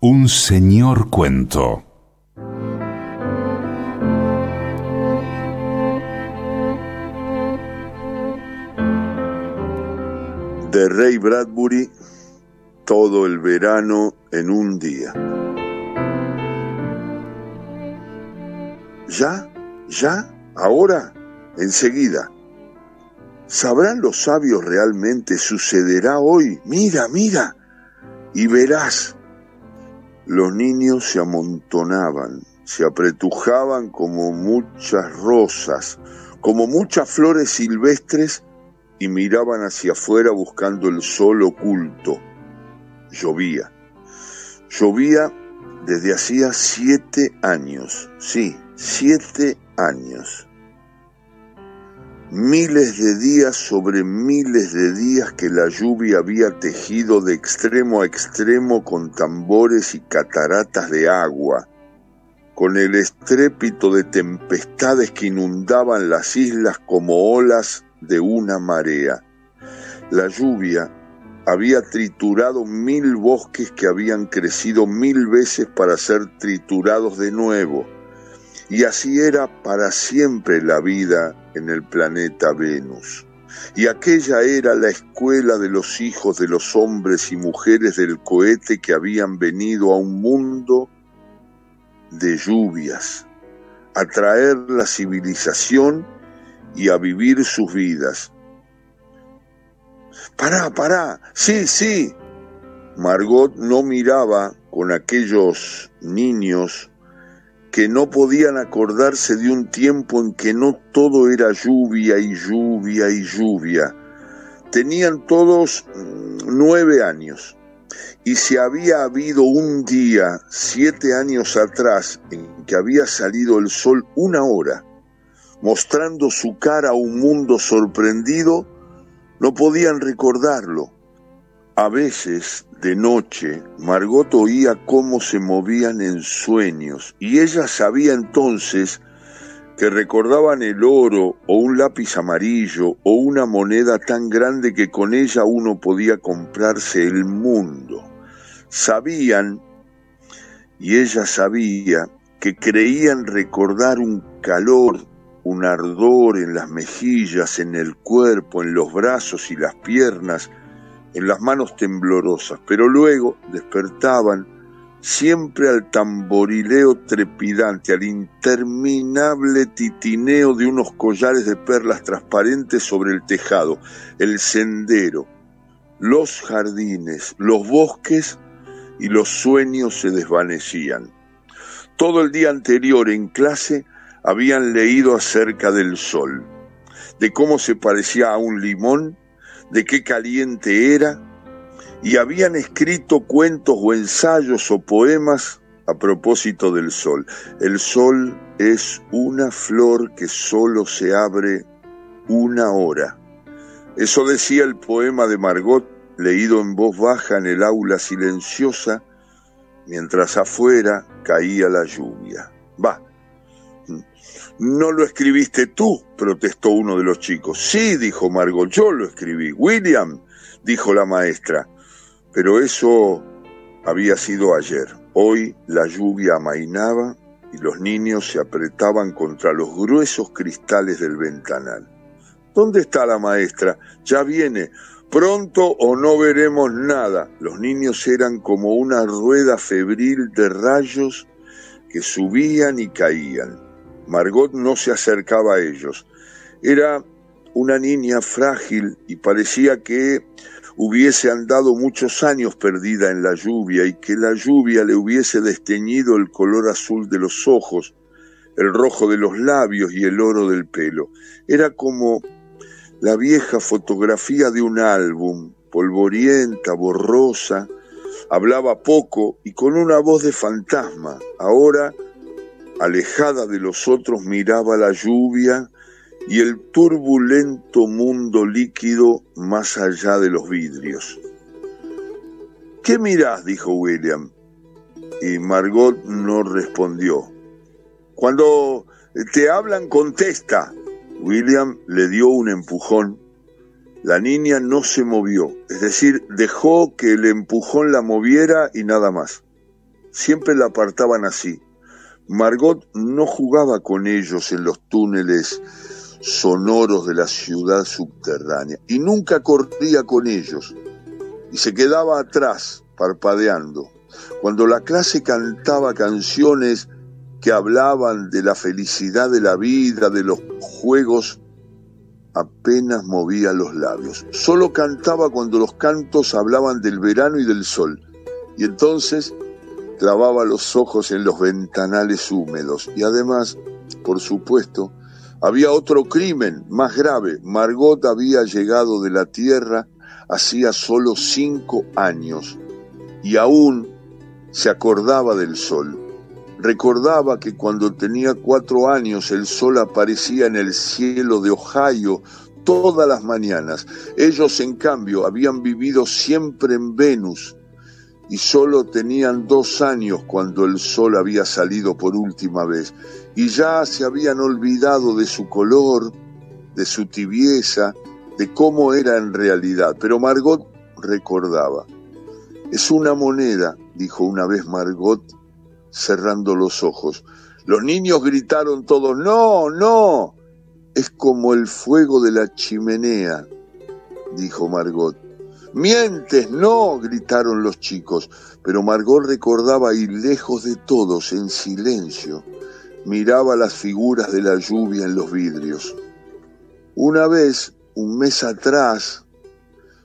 Un señor cuento. De Ray Bradbury, todo el verano en un día. ¿Ya? ¿Ya? ¿Ahora? Enseguida. ¿Sabrán los sabios realmente? ¿Sucederá hoy? Mira, mira. Y verás. Los niños se amontonaban, se apretujaban como muchas rosas, como muchas flores silvestres y miraban hacia afuera buscando el sol oculto. Llovía. Llovía desde hacía siete años, sí, siete años. Miles de días sobre miles de días que la lluvia había tejido de extremo a extremo con tambores y cataratas de agua, con el estrépito de tempestades que inundaban las islas como olas de una marea. La lluvia había triturado mil bosques que habían crecido mil veces para ser triturados de nuevo, y así era para siempre la vida en el planeta Venus. Y aquella era la escuela de los hijos de los hombres y mujeres del cohete que habían venido a un mundo de lluvias, a traer la civilización y a vivir sus vidas. Pará, pará, sí, sí. Margot no miraba con aquellos niños que no podían acordarse de un tiempo en que no todo era lluvia y lluvia y lluvia. Tenían todos mm, nueve años. Y si había habido un día, siete años atrás, en que había salido el sol una hora, mostrando su cara a un mundo sorprendido, no podían recordarlo. A veces, de noche, Margot oía cómo se movían en sueños y ella sabía entonces que recordaban el oro o un lápiz amarillo o una moneda tan grande que con ella uno podía comprarse el mundo. Sabían, y ella sabía, que creían recordar un calor, un ardor en las mejillas, en el cuerpo, en los brazos y las piernas, en las manos temblorosas, pero luego despertaban siempre al tamborileo trepidante, al interminable titineo de unos collares de perlas transparentes sobre el tejado, el sendero, los jardines, los bosques y los sueños se desvanecían. Todo el día anterior en clase habían leído acerca del sol, de cómo se parecía a un limón de qué caliente era, y habían escrito cuentos o ensayos o poemas a propósito del sol. El sol es una flor que solo se abre una hora. Eso decía el poema de Margot, leído en voz baja en el aula silenciosa, mientras afuera caía la lluvia. Va, no lo escribiste tú, protestó uno de los chicos. Sí, dijo Margot, yo lo escribí. William, dijo la maestra. Pero eso había sido ayer. Hoy la lluvia amainaba y los niños se apretaban contra los gruesos cristales del ventanal. ¿Dónde está la maestra? Ya viene. Pronto o no veremos nada. Los niños eran como una rueda febril de rayos que subían y caían. Margot no se acercaba a ellos. Era una niña frágil y parecía que hubiese andado muchos años perdida en la lluvia y que la lluvia le hubiese desteñido el color azul de los ojos, el rojo de los labios y el oro del pelo. Era como la vieja fotografía de un álbum, polvorienta, borrosa, hablaba poco y con una voz de fantasma. Ahora alejada de los otros, miraba la lluvia y el turbulento mundo líquido más allá de los vidrios. ¿Qué mirás? dijo William. Y Margot no respondió. Cuando te hablan, contesta. William le dio un empujón. La niña no se movió, es decir, dejó que el empujón la moviera y nada más. siempre la apartaban así. Margot no jugaba con ellos en los túneles sonoros de la ciudad subterránea y nunca corría con ellos y se quedaba atrás parpadeando. Cuando la clase cantaba canciones que hablaban de la felicidad de la vida, de los juegos, apenas movía los labios. Solo cantaba cuando los cantos hablaban del verano y del sol. Y entonces clavaba los ojos en los ventanales húmedos. Y además, por supuesto, había otro crimen más grave. Margot había llegado de la tierra hacía solo cinco años y aún se acordaba del sol. Recordaba que cuando tenía cuatro años el sol aparecía en el cielo de Ohio todas las mañanas. Ellos, en cambio, habían vivido siempre en Venus y solo tenían dos años cuando el sol había salido por última vez y ya se habían olvidado de su color, de su tibieza, de cómo era en realidad. Pero Margot recordaba. Es una moneda, dijo una vez Margot, cerrando los ojos. Los niños gritaron todos, no, no. Es como el fuego de la chimenea, dijo Margot. Mientes, no, gritaron los chicos, pero Margot recordaba y lejos de todos, en silencio, miraba las figuras de la lluvia en los vidrios. Una vez, un mes atrás,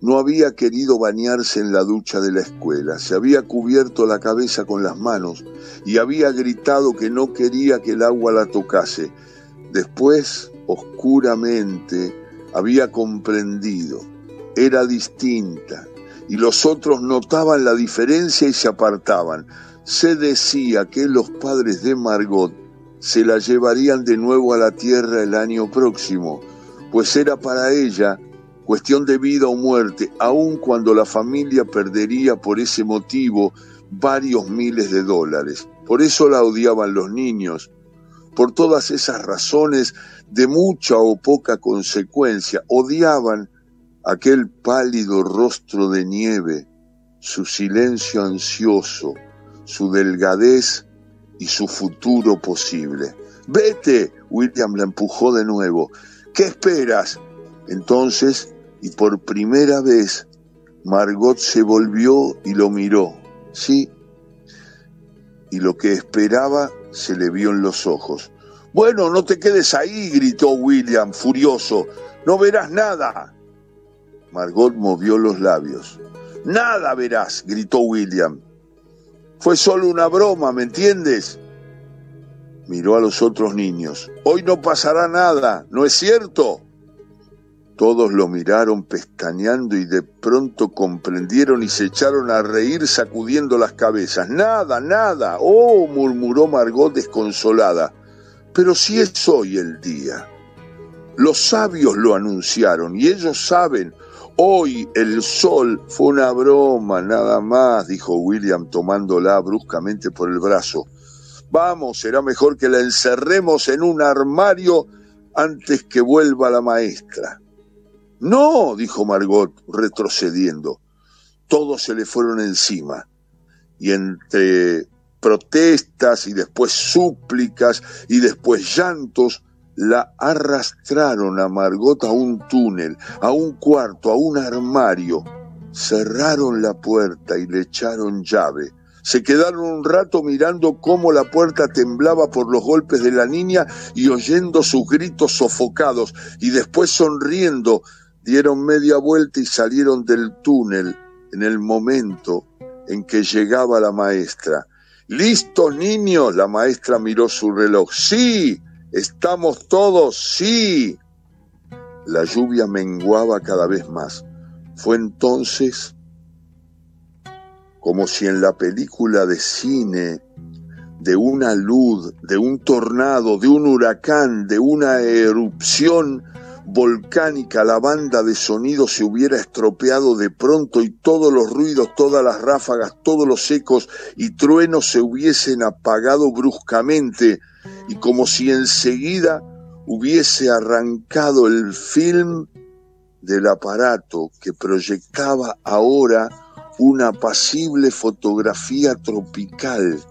no había querido bañarse en la ducha de la escuela, se había cubierto la cabeza con las manos y había gritado que no quería que el agua la tocase. Después, oscuramente, había comprendido era distinta y los otros notaban la diferencia y se apartaban. Se decía que los padres de Margot se la llevarían de nuevo a la tierra el año próximo, pues era para ella cuestión de vida o muerte, aun cuando la familia perdería por ese motivo varios miles de dólares. Por eso la odiaban los niños, por todas esas razones de mucha o poca consecuencia, odiaban aquel pálido rostro de nieve, su silencio ansioso, su delgadez y su futuro posible. Vete, William la empujó de nuevo. ¿Qué esperas? Entonces, y por primera vez, Margot se volvió y lo miró. Sí, y lo que esperaba se le vio en los ojos. Bueno, no te quedes ahí, gritó William, furioso. No verás nada. Margot movió los labios. Nada verás, gritó William. Fue solo una broma, ¿me entiendes? Miró a los otros niños. Hoy no pasará nada, ¿no es cierto? Todos lo miraron pestañeando y de pronto comprendieron y se echaron a reír sacudiendo las cabezas. Nada, nada. Oh, murmuró Margot desconsolada. Pero si es hoy el día. Los sabios lo anunciaron y ellos saben, Hoy el sol fue una broma, nada más, dijo William tomándola bruscamente por el brazo. Vamos, será mejor que la encerremos en un armario antes que vuelva la maestra. No, dijo Margot, retrocediendo. Todos se le fueron encima. Y entre protestas y después súplicas y después llantos, la arrastraron a Margot a un túnel, a un cuarto, a un armario. Cerraron la puerta y le echaron llave. Se quedaron un rato mirando cómo la puerta temblaba por los golpes de la niña y oyendo sus gritos sofocados, y después sonriendo dieron media vuelta y salieron del túnel en el momento en que llegaba la maestra. ¿Listos, niños? La maestra miró su reloj. Sí, ¿Estamos todos? Sí. La lluvia menguaba cada vez más. Fue entonces como si en la película de cine de una luz, de un tornado, de un huracán, de una erupción volcánica, la banda de sonido se hubiera estropeado de pronto y todos los ruidos, todas las ráfagas, todos los ecos y truenos se hubiesen apagado bruscamente y como si enseguida hubiese arrancado el film del aparato que proyectaba ahora una apacible fotografía tropical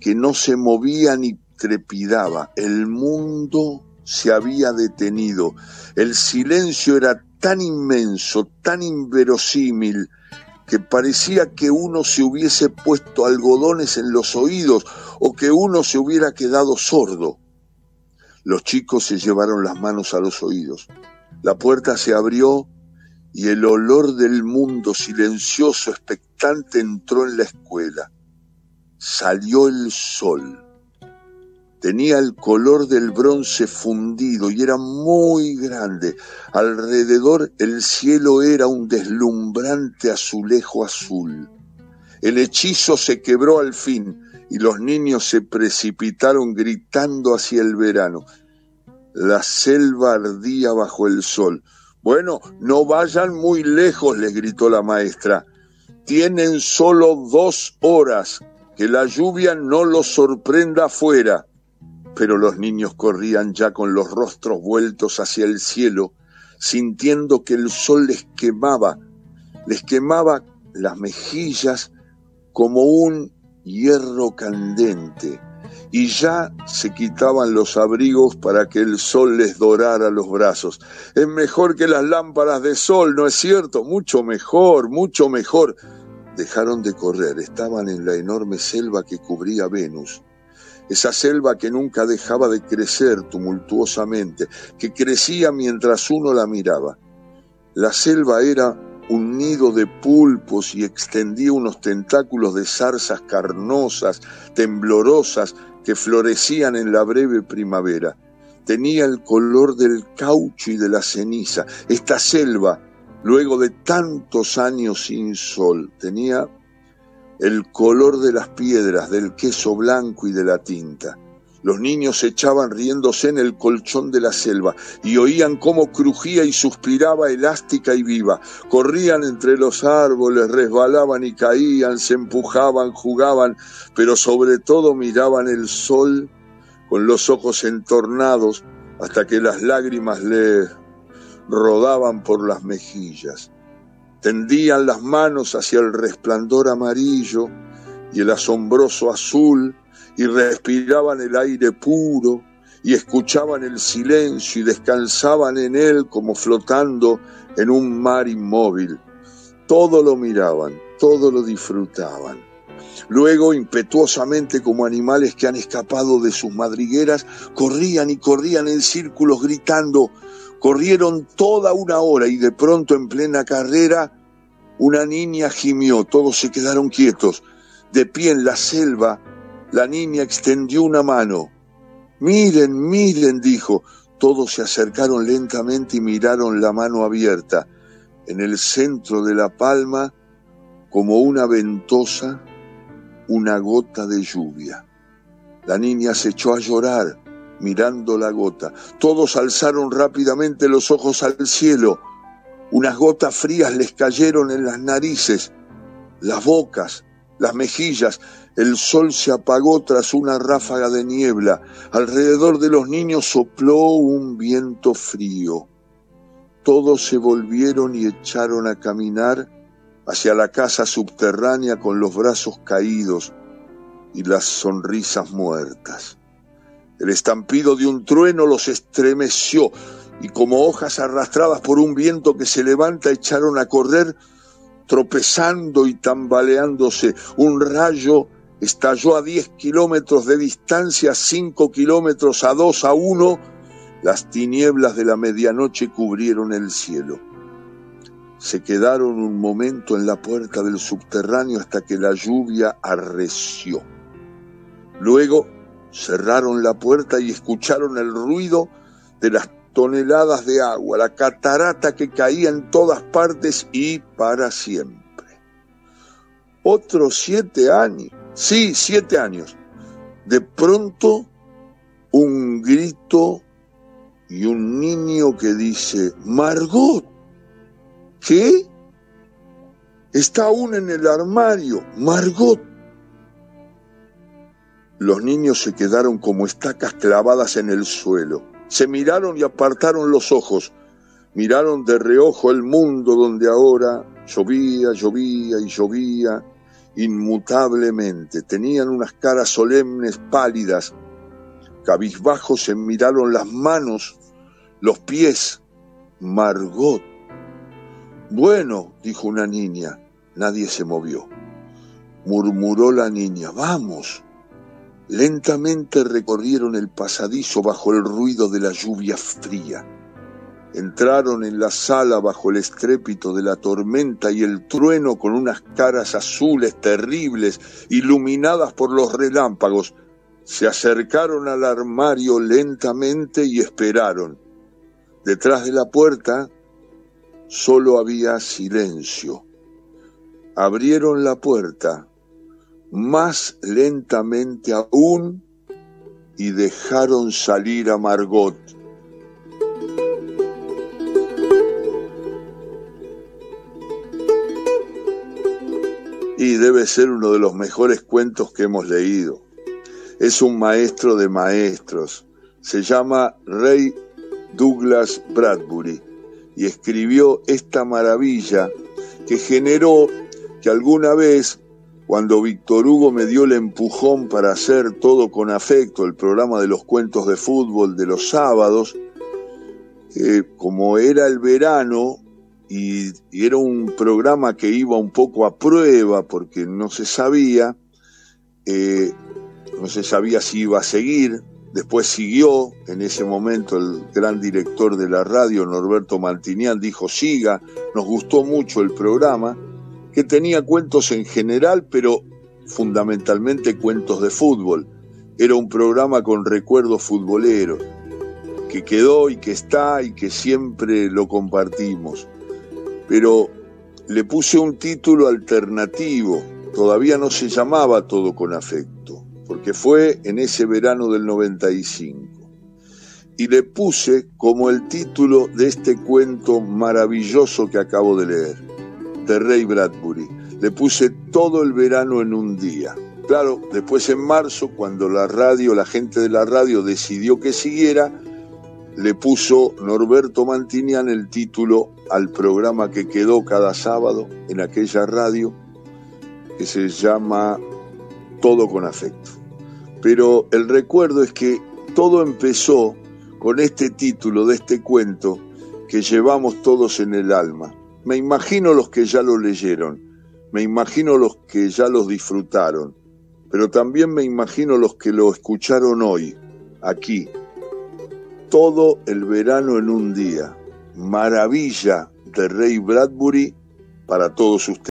que no se movía ni trepidaba. El mundo se había detenido. El silencio era tan inmenso, tan inverosímil, que parecía que uno se hubiese puesto algodones en los oídos o que uno se hubiera quedado sordo. Los chicos se llevaron las manos a los oídos. La puerta se abrió y el olor del mundo silencioso, expectante, entró en la escuela. Salió el sol. Tenía el color del bronce fundido y era muy grande. Alrededor el cielo era un deslumbrante azulejo azul. El hechizo se quebró al fin y los niños se precipitaron gritando hacia el verano. La selva ardía bajo el sol. Bueno, no vayan muy lejos, les gritó la maestra. Tienen solo dos horas. Que la lluvia no los sorprenda afuera pero los niños corrían ya con los rostros vueltos hacia el cielo, sintiendo que el sol les quemaba, les quemaba las mejillas como un hierro candente, y ya se quitaban los abrigos para que el sol les dorara los brazos. Es mejor que las lámparas de sol, ¿no es cierto? Mucho mejor, mucho mejor. Dejaron de correr, estaban en la enorme selva que cubría Venus esa selva que nunca dejaba de crecer tumultuosamente, que crecía mientras uno la miraba. La selva era un nido de pulpos y extendía unos tentáculos de zarzas carnosas, temblorosas, que florecían en la breve primavera. Tenía el color del caucho y de la ceniza. Esta selva, luego de tantos años sin sol, tenía el color de las piedras, del queso blanco y de la tinta. Los niños se echaban riéndose en el colchón de la selva y oían cómo crujía y suspiraba elástica y viva. Corrían entre los árboles, resbalaban y caían, se empujaban, jugaban, pero sobre todo miraban el sol con los ojos entornados hasta que las lágrimas le rodaban por las mejillas tendían las manos hacia el resplandor amarillo y el asombroso azul y respiraban el aire puro y escuchaban el silencio y descansaban en él como flotando en un mar inmóvil. Todo lo miraban, todo lo disfrutaban. Luego, impetuosamente como animales que han escapado de sus madrigueras, corrían y corrían en círculos gritando, Corrieron toda una hora y de pronto en plena carrera una niña gimió, todos se quedaron quietos. De pie en la selva, la niña extendió una mano. Miren, miren, dijo. Todos se acercaron lentamente y miraron la mano abierta. En el centro de la palma, como una ventosa, una gota de lluvia. La niña se echó a llorar mirando la gota. Todos alzaron rápidamente los ojos al cielo. Unas gotas frías les cayeron en las narices, las bocas, las mejillas. El sol se apagó tras una ráfaga de niebla. Alrededor de los niños sopló un viento frío. Todos se volvieron y echaron a caminar hacia la casa subterránea con los brazos caídos y las sonrisas muertas. El estampido de un trueno los estremeció y como hojas arrastradas por un viento que se levanta echaron a correr, tropezando y tambaleándose. Un rayo estalló a 10 kilómetros de distancia, 5 kilómetros a 2 a 1. Las tinieblas de la medianoche cubrieron el cielo. Se quedaron un momento en la puerta del subterráneo hasta que la lluvia arreció. Luego Cerraron la puerta y escucharon el ruido de las toneladas de agua, la catarata que caía en todas partes y para siempre. Otros siete años, sí, siete años. De pronto, un grito y un niño que dice, Margot, ¿qué? Está aún en el armario, Margot. Los niños se quedaron como estacas clavadas en el suelo. Se miraron y apartaron los ojos. Miraron de reojo el mundo donde ahora Llovía, llovía y llovía inmutablemente. Tenían unas caras solemnes, pálidas. Cabizbajos se miraron las manos, los pies. Margot. Bueno, dijo una niña. Nadie se movió. Murmuró la niña. Vamos. Lentamente recorrieron el pasadizo bajo el ruido de la lluvia fría. Entraron en la sala bajo el estrépito de la tormenta y el trueno con unas caras azules terribles, iluminadas por los relámpagos. Se acercaron al armario lentamente y esperaron. Detrás de la puerta solo había silencio. Abrieron la puerta más lentamente aún y dejaron salir a Margot. Y debe ser uno de los mejores cuentos que hemos leído. Es un maestro de maestros. Se llama Ray Douglas Bradbury y escribió esta maravilla que generó que alguna vez cuando Víctor Hugo me dio el empujón para hacer todo con afecto, el programa de los cuentos de fútbol de los sábados, eh, como era el verano y, era un programa que iba un poco a prueba porque no se sabía, eh, no se sabía si iba a seguir, después siguió, en ese momento el gran director de la radio, Norberto Mantinian, dijo siga, nos gustó mucho el programa, que tenía cuentos en general, pero fundamentalmente cuentos de fútbol. Era un programa con recuerdos futboleros, que quedó y que está y que siempre lo compartimos. Pero le puse un título alternativo, todavía no se llamaba Todo con afecto, porque fue en ese verano del 95. Y le puse como el título de este cuento maravilloso que acabo de leer Ray Bradbury. Le puse todo el verano en un día. Claro, después en marzo, cuando la radio, la gente de la radio decidió que siguiera, le puso Norberto Mantinian el título al programa que quedó cada sábado en aquella radio, que se llama Todo con afecto. Pero el recuerdo es que todo empezó con este título de este cuento que llevamos todos en el alma. Me imagino los que ya lo leyeron, me imagino los que ya los disfrutaron, pero también me imagino los que lo escucharon hoy, aquí. Todo el verano en un día. Maravilla de Ray Bradbury para todos ustedes.